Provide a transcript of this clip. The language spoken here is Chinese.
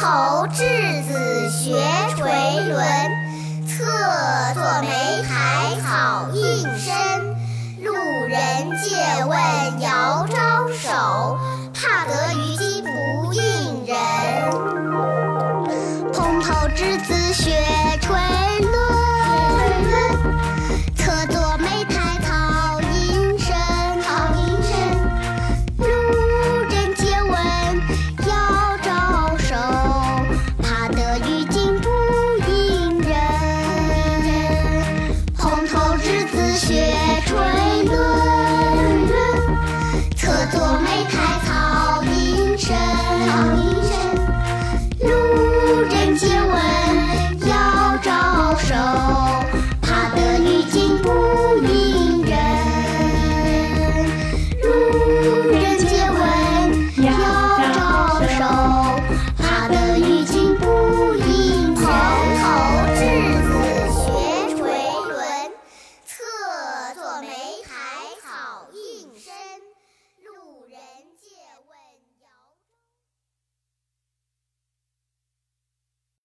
头稚子学垂纶，侧坐莓苔草映身。路人借问遥，